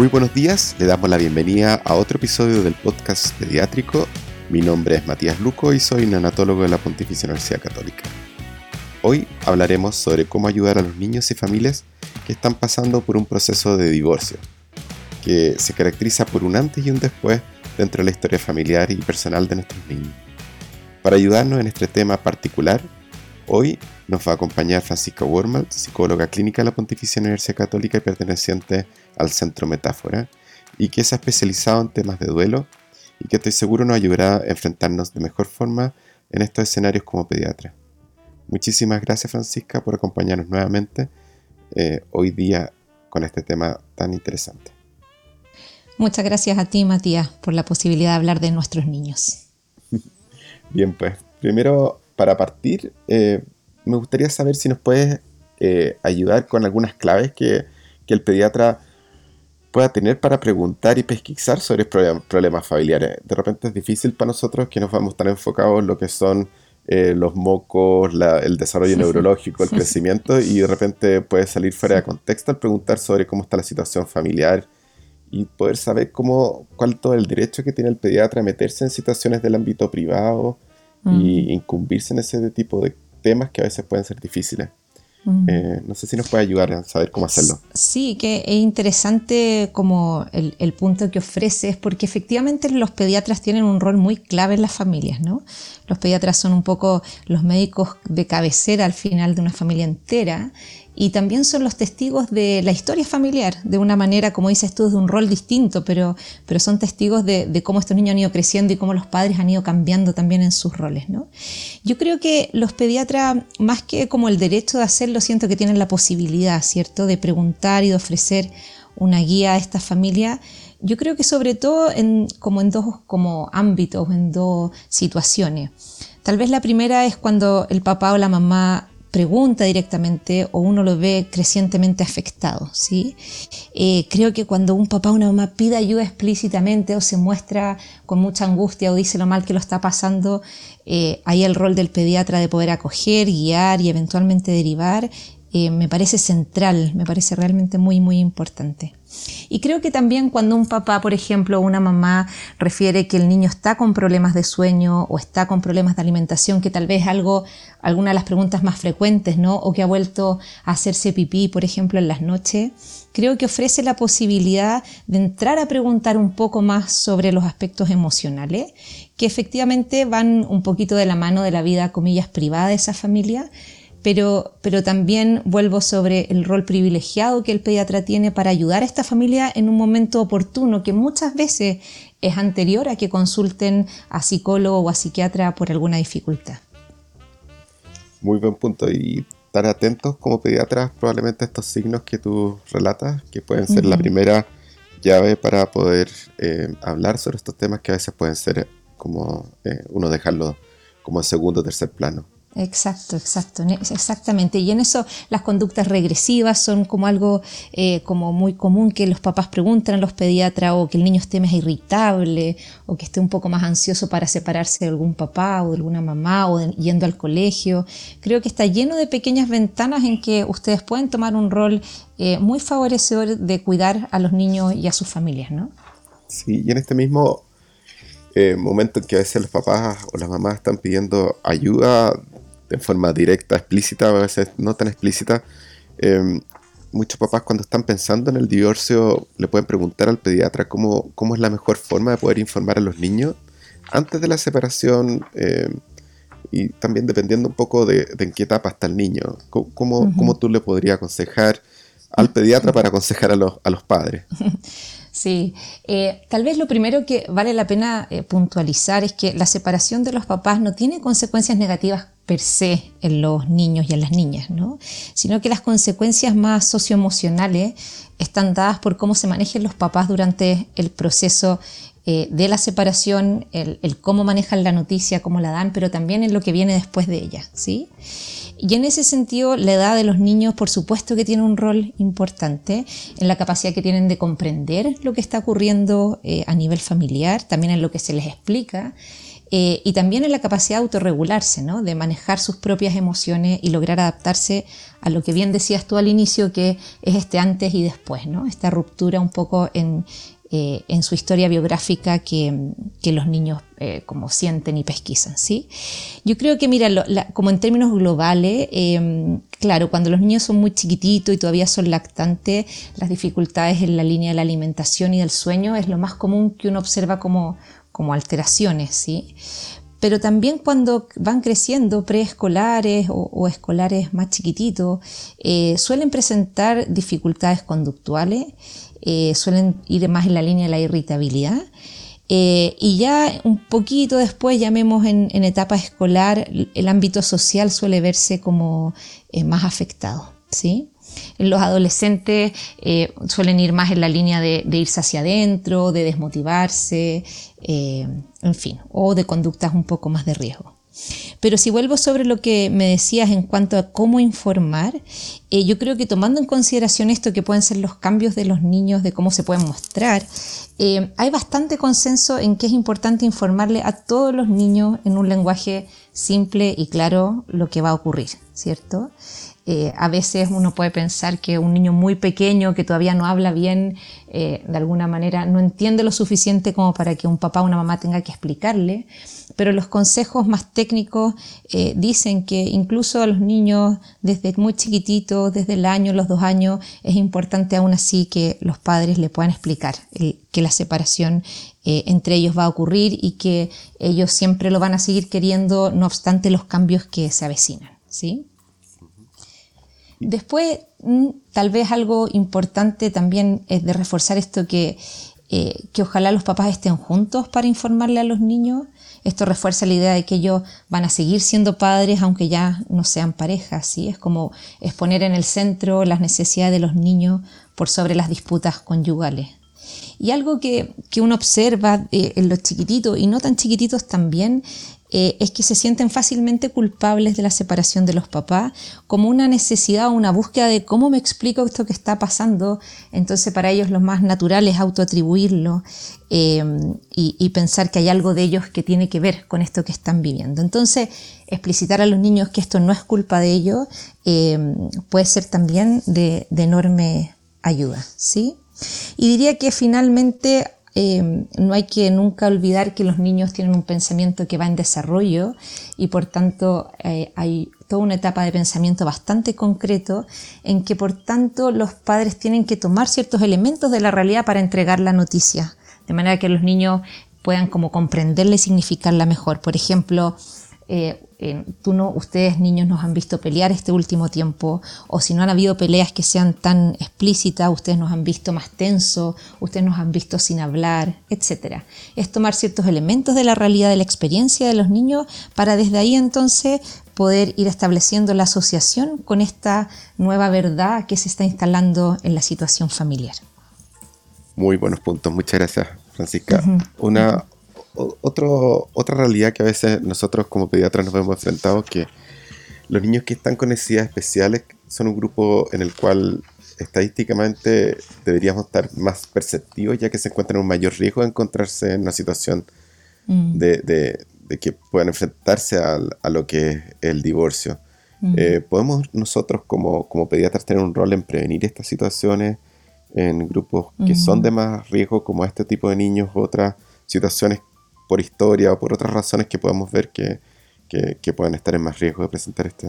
Muy buenos días, le damos la bienvenida a otro episodio del podcast pediátrico. Mi nombre es Matías Luco y soy neonatólogo de la Pontificia Universidad Católica. Hoy hablaremos sobre cómo ayudar a los niños y familias que están pasando por un proceso de divorcio, que se caracteriza por un antes y un después dentro de la historia familiar y personal de nuestros niños. Para ayudarnos en este tema particular, hoy nos va a acompañar Francisca Wormal, psicóloga clínica de la Pontificia Universidad Católica y perteneciente al Centro Metáfora, y que se ha especializado en temas de duelo y que estoy seguro nos ayudará a enfrentarnos de mejor forma en estos escenarios como pediatra. Muchísimas gracias Francisca por acompañarnos nuevamente eh, hoy día con este tema tan interesante. Muchas gracias a ti Matías por la posibilidad de hablar de nuestros niños. Bien, pues primero para partir, eh, me gustaría saber si nos puedes eh, ayudar con algunas claves que, que, el pediatra pueda tener para preguntar y pesquisar sobre problemas familiares. De repente es difícil para nosotros que nos vamos tan enfocados en lo que son eh, los mocos, el desarrollo neurológico, el crecimiento, y de repente puede salir fuera de contexto al preguntar sobre cómo está la situación familiar y poder saber cómo, cuál todo el derecho que tiene el pediatra a meterse en situaciones del ámbito privado y incumbirse en ese tipo de temas que a veces pueden ser difíciles. Eh, no sé si nos puede ayudar a saber cómo hacerlo. Sí, que es interesante como el, el, punto que ofreces, porque efectivamente los pediatras tienen un rol muy clave en las familias, ¿no? Los pediatras son un poco los médicos de cabecera al final de una familia entera y también son los testigos de la historia familiar, de una manera, como dices tú, de un rol distinto, pero, pero son testigos de, cómo estos niños han ido creciendo y cómo los padres han ido cambiando también en sus roles. ¿no? Yo creo que los pediatras, más que como el derecho de hacerlo, siento que tienen la posibilidad, ¿cierto?, de preguntar y de ofrecer una guía a esta familia. Yo creo que sobre todo en, como en dos como ámbitos, en dos situaciones. Tal vez la primera es cuando el papá o la mamá pregunta directamente o uno lo ve crecientemente afectado. ¿sí? Eh, creo que cuando un papá o una mamá pide ayuda explícitamente o se muestra con mucha angustia o dice lo mal que lo está pasando, eh, hay el rol del pediatra de poder acoger, guiar y eventualmente derivar. Eh, me parece central, me parece realmente muy, muy importante. Y creo que también cuando un papá, por ejemplo, o una mamá refiere que el niño está con problemas de sueño o está con problemas de alimentación, que tal vez algo, alguna de las preguntas más frecuentes, ¿no? O que ha vuelto a hacerse pipí, por ejemplo, en las noches, creo que ofrece la posibilidad de entrar a preguntar un poco más sobre los aspectos emocionales, que efectivamente van un poquito de la mano de la vida, comillas, privada de esa familia pero, pero también vuelvo sobre el rol privilegiado que el pediatra tiene para ayudar a esta familia en un momento oportuno que muchas veces es anterior a que consulten a psicólogo o a psiquiatra por alguna dificultad. Muy buen punto y estar atentos como pediatras probablemente a estos signos que tú relatas, que pueden ser la primera llave para poder eh, hablar sobre estos temas que a veces pueden ser como eh, uno dejarlo como en segundo o tercer plano. Exacto, exacto, exactamente. Y en eso las conductas regresivas son como algo eh, como muy común que los papás preguntan a los pediatras o que el niño esté más irritable o que esté un poco más ansioso para separarse de algún papá o de alguna mamá o yendo al colegio. Creo que está lleno de pequeñas ventanas en que ustedes pueden tomar un rol eh, muy favorecedor de cuidar a los niños y a sus familias, ¿no? Sí, y en este mismo eh, momento en que a veces los papás o las mamás están pidiendo ayuda de forma directa, explícita, a veces no tan explícita. Em, muchos papás cuando están pensando en el divorcio le pueden preguntar al pediatra cómo, cómo es la mejor forma de poder informar a los niños antes de la separación em, y también dependiendo un poco de, en qué etapa está el niño. ¿Cómo, cómo tú le podrías aconsejar al pediatra para aconsejar a los, a los padres? Sí, eh, tal vez lo primero que vale la pena eh, puntualizar es que la separación de los papás no tiene consecuencias negativas per se en los niños y en las niñas, ¿no? sino que las consecuencias más socioemocionales están dadas por cómo se manejan los papás durante el proceso eh, de la separación, el, el, cómo manejan la noticia, cómo la dan, pero también en lo que viene después de ella. ¿sí? Y en ese sentido, la edad de los niños, por supuesto que tiene un rol importante en la capacidad que tienen de comprender lo que está ocurriendo eh, a nivel familiar, también en lo que se les explica. Eh, y también en la capacidad de autorregularse, ¿no? de manejar sus propias emociones y lograr adaptarse a lo que bien decías tú al inicio, que es este antes y después, ¿no? esta ruptura un poco en, eh, en su historia biográfica que, los niños eh, como sienten y pesquisan. ¿sí? Yo creo que, mira, como en términos globales, em, claro, cuando los niños son muy chiquititos y todavía son lactantes, las dificultades en la línea de la alimentación y del sueño es lo más común que uno observa como, como alteraciones. ¿sí? Pero también cuando van creciendo preescolares o, escolares más chiquititos, eh, suelen presentar dificultades conductuales eh, suelen ir más en la línea de la irritabilidad. Eh, y ya un poquito después, llamemos en, en, etapa escolar, el ámbito social suele verse como más afectado. ¿sí? Los adolescentes suelen ir más en la línea de, irse hacia adentro, de desmotivarse, en fin, o de conductas un poco más de riesgo. Pero si vuelvo sobre lo que me decías en cuanto a cómo informar, eh, yo creo que tomando en consideración esto que pueden ser los cambios de los niños, de cómo se pueden mostrar, eh, hay bastante consenso en que es importante informarle a todos los niños en un lenguaje simple y claro lo que va a ocurrir, ¿cierto? Eh, a veces uno puede pensar que un niño muy pequeño que todavía no habla bien, de alguna manera no entiende lo suficiente como para que un papá o una mamá tenga que explicarle pero los consejos más técnicos eh, dicen que incluso a los niños desde muy chiquititos, desde el año, los dos años, es importante aún así que los padres le puedan explicar que la separación eh, entre ellos va a ocurrir y que ellos siempre lo van a seguir queriendo, no obstante los cambios que se avecinan. ¿sí? Después, mm, tal vez algo importante también es de reforzar esto que, eh, que ojalá los papás estén juntos para informarle a los niños esto refuerza la idea de que ellos van a seguir siendo padres aunque ya no sean parejas, ¿sí? Es como exponer en el centro las necesidades de los niños por sobre las disputas conyugales. Y algo que, que uno observa eh, en los chiquititos y no tan chiquititos también eh, es que se sienten fácilmente culpables de la separación de los papás, como una necesidad o una búsqueda de cómo me explico esto que está pasando. Entonces para ellos lo más natural es autoatribuirlo eh, y, pensar que hay algo de ellos que tiene que ver con esto que están viviendo. Entonces explicitar a los niños que esto no es culpa de ellos eh, puede ser también de, de enorme ayuda. ¿sí? Y diría que finalmente Em, no hay que nunca olvidar que los niños tienen un pensamiento que va en desarrollo y por tanto eh, hay toda una etapa de pensamiento bastante concreto en que por tanto los padres tienen que tomar ciertos elementos de la realidad para entregar la noticia, de manera que los niños puedan como comprenderla y significarla mejor. Por ejemplo, eh, tú no, ustedes niños nos han visto pelear este último tiempo, o si no han habido peleas que sean tan explícitas, ustedes nos han visto más tenso, ustedes nos han visto sin hablar, etc. Es tomar ciertos elementos de la realidad de la experiencia de los niños para desde ahí entonces poder ir estableciendo la asociación con esta nueva verdad que se está instalando en la situación familiar. Muy buenos puntos, muchas gracias Francisca. Una, otro, otra realidad que a veces nosotros como pediatras nos hemos enfrentado que los niños que están con necesidades especiales son un grupo en el cual estadísticamente deberíamos estar más perceptivos ya que se encuentran en un mayor riesgo de encontrarse en una situación mm. de, que puedan enfrentarse a, lo que es el divorcio. Mm. Eh, ¿Podemos nosotros como, como, pediatras tener un rol en prevenir estas situaciones en grupos que son mm. de más riesgo como este tipo de niños, otras situaciones por historia o por otras razones que podamos ver que, que, puedan estar en más riesgo de presentar este,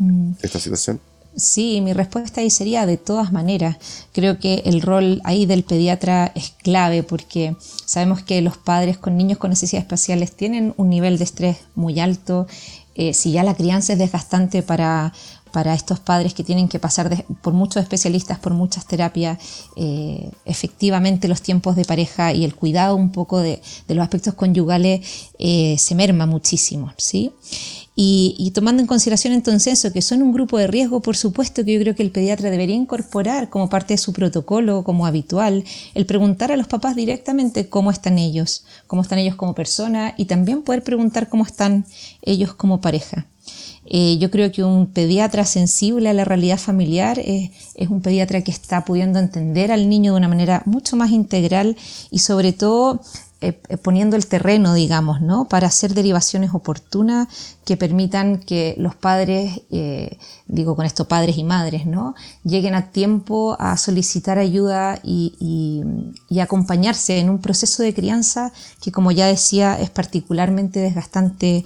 mm. esta situación? Sí, mi respuesta ahí sería de todas maneras. Creo que el rol ahí del pediatra es clave porque sabemos que los padres con niños con necesidades especiales tienen un nivel de estrés muy alto. Eh, si ya la crianza es desgastante para para estos padres que tienen que pasar por muchos especialistas, por muchas terapias, eh, efectivamente los tiempos de pareja y el cuidado un poco de, los aspectos conyugales eh, se merma muchísimo, ¿sí? Y, tomando en consideración entonces eso, que son un grupo de riesgo, por supuesto que yo creo que el pediatra debería incorporar como parte de su protocolo, como habitual, el preguntar a los papás directamente cómo están ellos, cómo están ellos como persona y también poder preguntar cómo están ellos como pareja. Eh, yo creo que un pediatra sensible a la realidad familiar es, un pediatra que está pudiendo entender al niño de una manera mucho más integral y sobre todo eh, poniendo el terreno, digamos, ¿no? Para hacer derivaciones oportunas que permitan que los padres, digo con esto padres y madres, ¿no? Lleguen a tiempo a solicitar ayuda y, acompañarse en un proceso de crianza que, como ya decía, es particularmente desgastante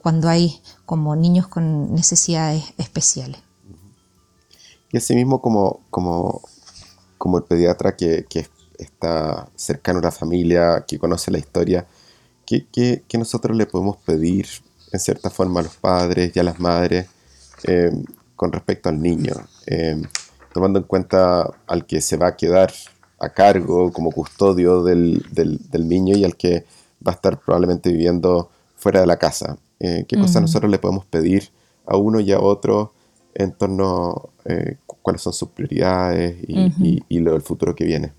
cuando hay como niños con necesidades especiales. Y asimismo como, el pediatra que, que, está cercano a la familia, que conoce la historia, ¿qué, qué, qué nosotros le podemos pedir en cierta forma a los padres y a las madres eh, con respecto al niño? Eh, tomando en cuenta al que se va a quedar a cargo como custodio del, del, del niño y al que va a estar probablemente viviendo fuera de la casa. Eh, ¿Qué cosas nosotros le podemos pedir a uno y a otro en torno a eh, cuáles son sus prioridades y, y, lo del futuro que viene?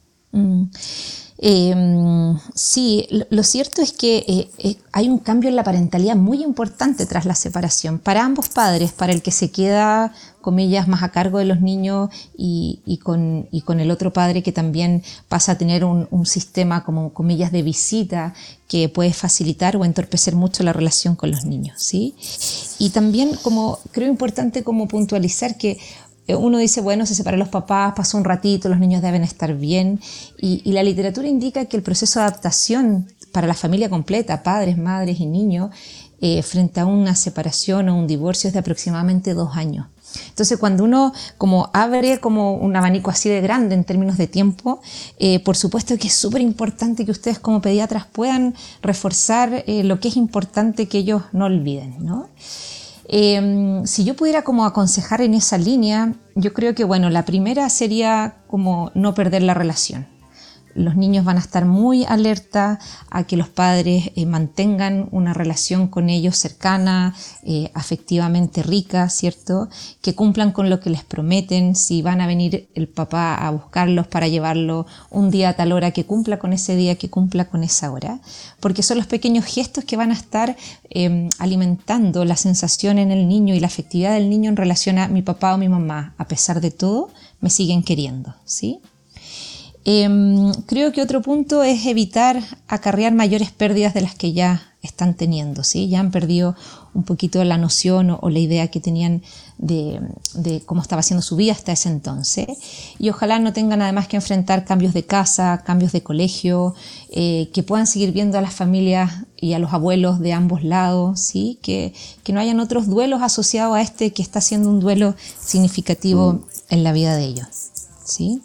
Em, sí, lo, cierto es que eh, eh, hay un cambio en la parentalidad muy importante tras la separación para ambos padres, para el que se queda, comillas, más a cargo de los niños y, con, el otro padre que también pasa a tener un, sistema, como comillas, de visita que puede facilitar o entorpecer mucho la relación con los niños. ¿sí? Y también como creo importante como puntualizar que uno dice, bueno, se separan los papás, pasó un ratito, los niños deben estar bien. Y, la literatura indica que el proceso de adaptación para la familia completa, padres, madres y niños, eh, frente a una separación o un divorcio es de aproximadamente dos años. Entonces, cuando uno como abre como un abanico así de grande en términos de tiempo, eh, por supuesto que es súper importante que ustedes como pediatras puedan reforzar lo que es importante que ellos no olviden, ¿no? Em, si yo pudiera como aconsejar en esa línea, yo creo que bueno, la primera sería como no perder la relación los niños van a estar muy alerta a que los padres eh, mantengan una relación con ellos cercana, eh, afectivamente rica, ¿cierto? Que cumplan con lo que les prometen, si van a venir el papá a buscarlos para llevarlo un día a tal hora, que cumpla con ese día, que cumpla con esa hora, porque son los pequeños gestos que van a estar em, alimentando la sensación en el niño y la afectividad del niño en relación a mi papá o mi mamá, a pesar de todo, me siguen queriendo, ¿sí? Em, creo que otro punto es evitar acarrear mayores pérdidas de las que ya están teniendo, ¿sí? Ya han perdido un poquito la noción o, la idea que tenían de, cómo estaba siendo su vida hasta ese entonces. Y ojalá no tengan además que enfrentar cambios de casa, cambios de colegio, eh, que puedan seguir viendo a las familias y a los abuelos de ambos lados, ¿sí? Que, que no hayan otros duelos asociados a este que está siendo un duelo significativo mm. en la vida de ellos, ¿sí?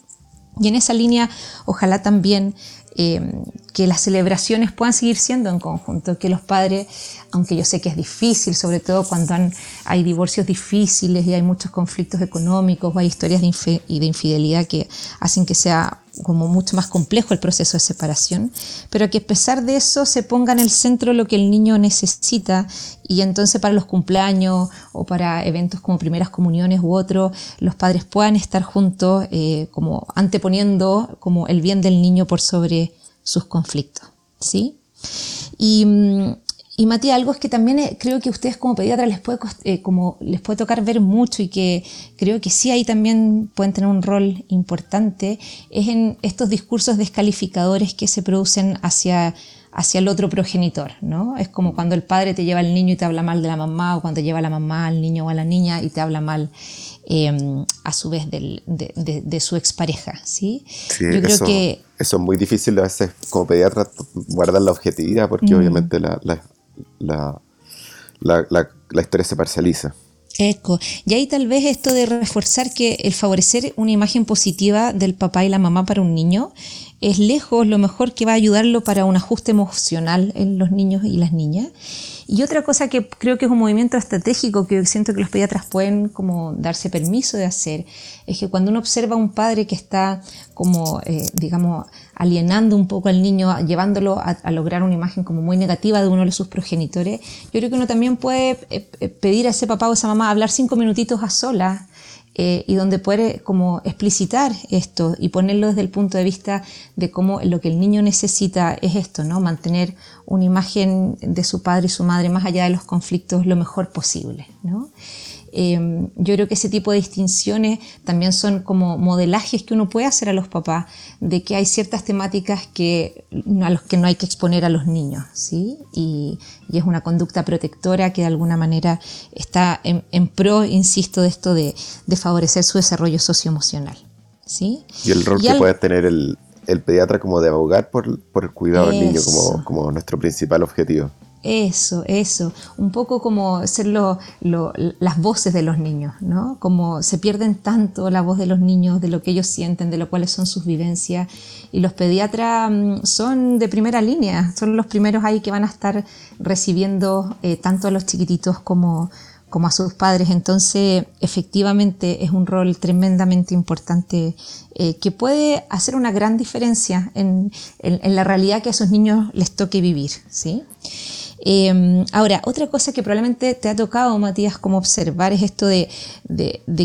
Y en esa línea, ojalá también eh, que las celebraciones puedan seguir siendo en conjunto, que los padres, aunque yo sé que es difícil, sobre todo cuando hay divorcios difíciles y hay muchos conflictos económicos o hay historias de, infidelidad que hacen que sea como mucho más complejo el proceso de separación, pero que a pesar de eso se ponga en el centro lo que el niño necesita y entonces para los cumpleaños o para eventos como primeras comuniones u otros, los padres puedan estar juntos eh, como anteponiendo como el bien del niño por sobre sus conflictos, ¿sí? Y, mm, y Matías, algo es que también eh, creo que a ustedes como pediatra les puede, eh, como les puede tocar ver mucho y que creo que sí ahí también pueden tener un rol importante, es en estos discursos descalificadores que se producen hacia, hacia el otro progenitor, ¿no? Es como cuando el padre te lleva al niño y te habla mal de la mamá, o cuando lleva la mamá al niño o a la niña y te habla mal em, a su vez de, de, su expareja, ¿sí? sí Yo creo que... Eso es muy difícil a veces como pediatra guardar la objetividad porque mm. obviamente la la, la, la, historia se parcializa. Eco. Y ahí tal vez esto de reforzar que el favorecer una imagen positiva del papá y la mamá para un niño es lejos lo mejor que va a ayudarlo para un ajuste emocional en los niños y las niñas. Y otra cosa que creo que es un movimiento estratégico que siento que los pediatras pueden como darse permiso de hacer, es que cuando uno observa a un padre que está como, eh, digamos, alienando un poco al niño, llevándolo a, lograr una imagen como muy negativa de uno de sus progenitores, yo creo que uno también puede eh, eh, pedir a ese papá o esa mamá hablar cinco minutitos a solas y donde puede como explicitar esto y ponerlo desde el punto de vista de cómo lo que el niño necesita es esto, ¿no? Mantener una imagen de su padre y su madre más allá de los conflictos lo mejor posible, ¿no? Em, yo creo que ese tipo de distinciones también son como modelajes que uno puede hacer a los papás de que hay ciertas temáticas que, a los que no hay que exponer a los niños, ¿sí? Y, es una conducta protectora que de alguna manera está en, pro, insisto, de esto de, favorecer su desarrollo socioemocional, ¿sí? Y el rol que puede tener el, pediatra como de abogar por, el cuidado del niño como, como nuestro principal objetivo. Eso, eso, un poco como ser las voces de los niños, ¿no? Como se pierden tanto la voz de los niños, de lo que ellos sienten, de lo cuáles son sus vivencias. Y los pediatras mm, son de primera línea, son los primeros ahí que van a estar recibiendo eh, tanto a los chiquititos como, como a sus padres. Entonces, efectivamente, es un rol tremendamente importante eh, que puede hacer una gran diferencia en, en, en, la realidad que a esos niños les toque vivir, ¿sí? Em, ahora, otra cosa que probablemente te ha tocado, Matías, como observar es esto de,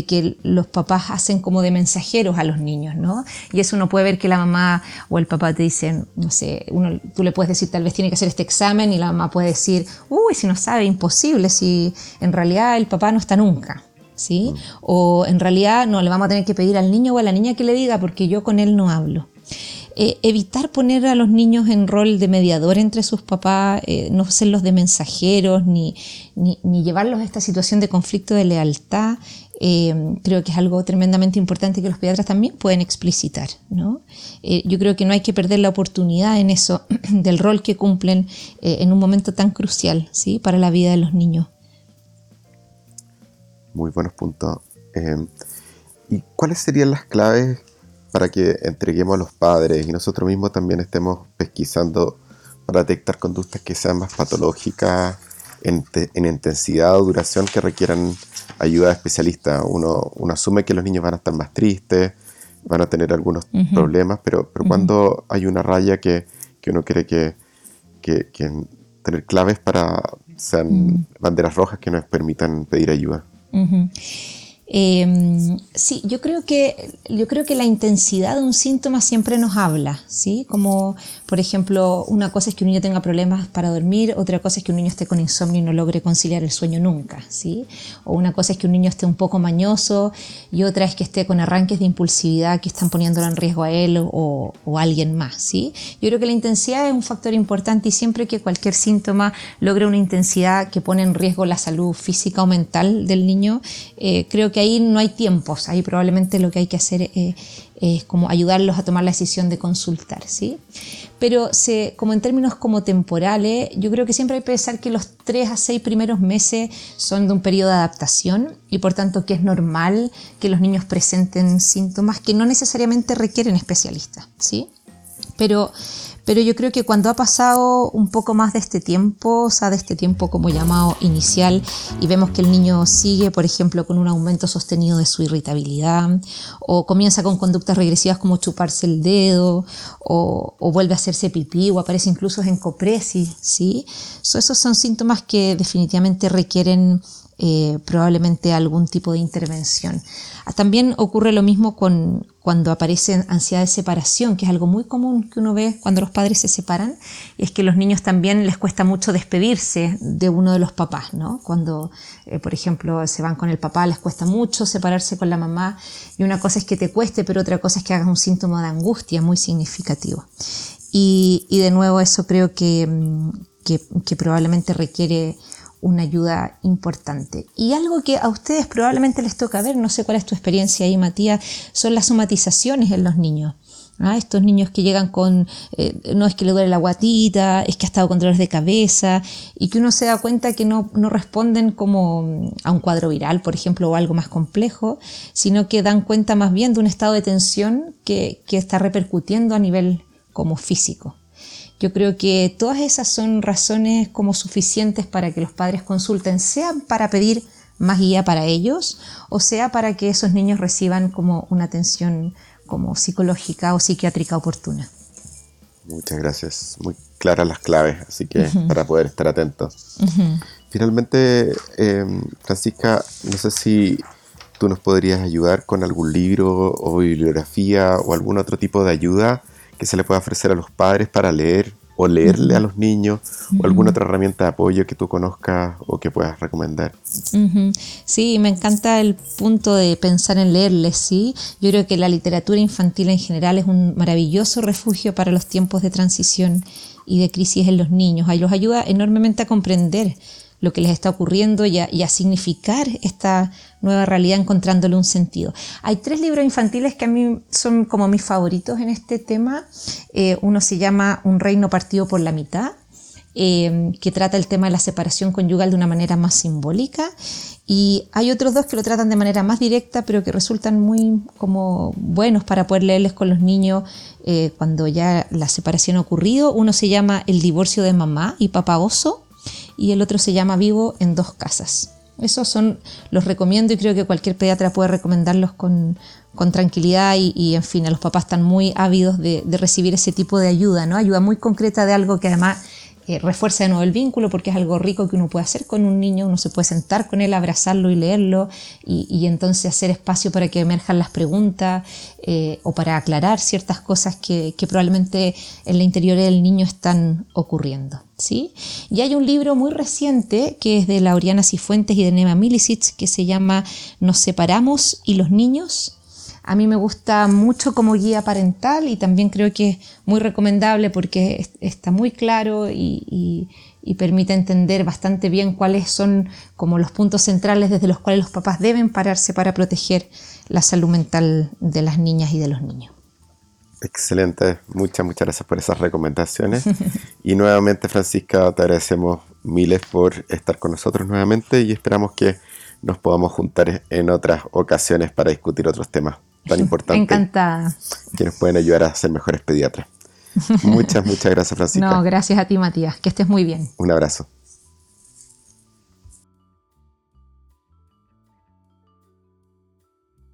que los papás hacen como de mensajeros a los niños, ¿no? Y eso uno puede ver que la mamá o el papá te dicen, no sé, uno, tú le puedes decir tal vez tiene que hacer este examen y la mamá puede decir, uy, si no sabe, imposible, si en realidad el papá no está nunca. ¿Sí? Mm. O en realidad no, le vamos a tener que pedir al niño o a la niña que le diga porque yo con él no hablo. Eh, evitar poner a los niños en rol de mediador entre sus papás, eh, no serlos de mensajeros, ni, llevarlos a esta situación de conflicto de lealtad, eh, creo que es algo tremendamente importante que los pediatras también pueden explicitar. ¿no? yo creo que no hay que perder la oportunidad en eso, del rol que cumplen en un momento tan crucial ¿sí? para la vida de los niños. Muy buenos puntos. ¿Y cuáles serían las claves para que entreguemos a los padres y nosotros mismos también estemos pesquisando para detectar conductas que sean más patológicas en, intensidad o duración que requieran ayuda de especialista. Uno, uno, asume que los niños van a estar más tristes, van a tener algunos problemas, pero, pero cuando hay una raya que, que uno cree que, que, tener claves para sean banderas rojas que nos permitan pedir ayuda. Em, sí, yo creo, que, yo creo que la intensidad de un síntoma siempre nos habla, ¿sí? Como, por ejemplo, una cosa es que un niño tenga problemas para dormir, otra cosa es que un niño esté con insomnio y no logre conciliar el sueño nunca, ¿sí? O una cosa es que un niño esté un poco mañoso y otra es que esté con arranques de impulsividad que están poniéndolo en riesgo a él o, o a alguien más, ¿sí? Yo creo que la intensidad es un factor importante y siempre que cualquier síntoma logre una intensidad que pone en riesgo la salud física o mental del niño, eh, creo que ahí no hay tiempos, ahí probablemente lo que hay que hacer eh, es como ayudarlos a tomar la decisión de consultar, ¿sí? Pero se, como en términos como temporales, yo creo que siempre hay que pensar que los tres a seis primeros meses son de un periodo de adaptación y por tanto que es normal que los niños presenten síntomas que no necesariamente requieren especialistas, ¿sí? Pero pero yo creo que cuando ha pasado un poco más de este tiempo, o sea, de este tiempo como llamado inicial, y vemos que el niño sigue, por ejemplo, con un aumento sostenido de su irritabilidad, o comienza con conductas regresivas como chuparse el dedo, o, vuelve a hacerse pipí, o aparece incluso en copresis, ¿sí? esos son síntomas que definitivamente requieren eh, probablemente algún tipo de intervención. Ah, también ocurre lo mismo con, cuando aparece ansiedad de separación, que es algo muy común que uno ve cuando los padres se separan, y es que los niños también les cuesta mucho despedirse de uno de los papás, ¿no? Cuando, eh, por ejemplo, se van con el papá, les cuesta mucho separarse con la mamá, y una cosa es que te cueste, pero otra cosa es que hagas un síntoma de angustia muy significativo. Y, de nuevo eso creo que, mm, que probablemente requiere una ayuda importante. Y algo que a ustedes probablemente les toca ver, no sé cuál es tu experiencia ahí, Matías, son las somatizaciones en los niños. ¿ah? Estos niños que llegan con, eh, no es que le duele la guatita, es que ha estado con dolores de cabeza, y que uno se da cuenta que no, responden como a un cuadro viral, por ejemplo, o algo más complejo, sino que dan cuenta más bien de un estado de tensión que, que está repercutiendo a nivel como físico. Yo creo que todas esas son razones como suficientes para que los padres consulten, sea para pedir más guía para ellos o sea para que esos niños reciban como una atención como psicológica o psiquiátrica oportuna. Muchas gracias. Muy claras las claves, así que para poder estar atentos. Finalmente, em, Francisca, no sé si tú nos podrías ayudar con algún libro o bibliografía o algún otro tipo de ayuda que se le pueda ofrecer a los padres para leer o leerle a los niños o alguna otra herramienta de apoyo que tú conozcas o que puedas recomendar. Sí, me encanta el punto de pensar en leerles, sí. Yo creo que la literatura infantil en general es un maravilloso refugio para los tiempos de transición y de crisis en los niños. Ahí los ayuda enormemente a comprender lo que les está ocurriendo y a, significar esta nueva realidad encontrándole un sentido. Hay tres libros infantiles que a mí son como mis favoritos en este tema. Eh, uno se llama Un reino partido por la mitad, eh, que trata el tema de la separación conyugal de una manera más simbólica. Y hay otros dos que lo tratan de manera más directa, pero que resultan muy como buenos para poder leerles con los niños eh, cuando ya la separación ha ocurrido. Uno se llama El divorcio de mamá y papá oso y el otro se llama Vivo en dos casas. Esos son, los recomiendo y creo que cualquier pediatra puede recomendarlos con, tranquilidad y, en fin, a los papás están muy ávidos de, recibir ese tipo de ayuda, ¿no? Ayuda muy concreta de algo que además eh, refuerza de nuevo el vínculo porque es algo rico que uno puede hacer con un niño, uno se puede sentar con él, abrazarlo y leerlo y, entonces hacer espacio para que emerjan las preguntas eh, o para aclarar ciertas cosas que, probablemente en la interior del niño están ocurriendo. Y hay un libro muy reciente que es de Lauriana Cifuentes y de Nema Milicic que se llama Nos separamos y los niños a mí me gusta mucho como guía parental y también creo que es muy recomendable porque está muy claro y, permite entender bastante bien cuáles son como los puntos centrales desde los cuales los papás deben pararse para proteger la salud mental de las niñas y de los niños. Excelente, muchas, muchas gracias por esas recomendaciones. y nuevamente, Francisca, te agradecemos miles por estar con nosotros nuevamente y esperamos que nos podamos juntar en otras ocasiones para discutir otros temas tan importante. Encantada. Que nos pueden ayudar a ser mejores pediatras. Muchas, muchas gracias, Francisca. No, gracias a ti, Matías. Que estés muy bien. Un abrazo.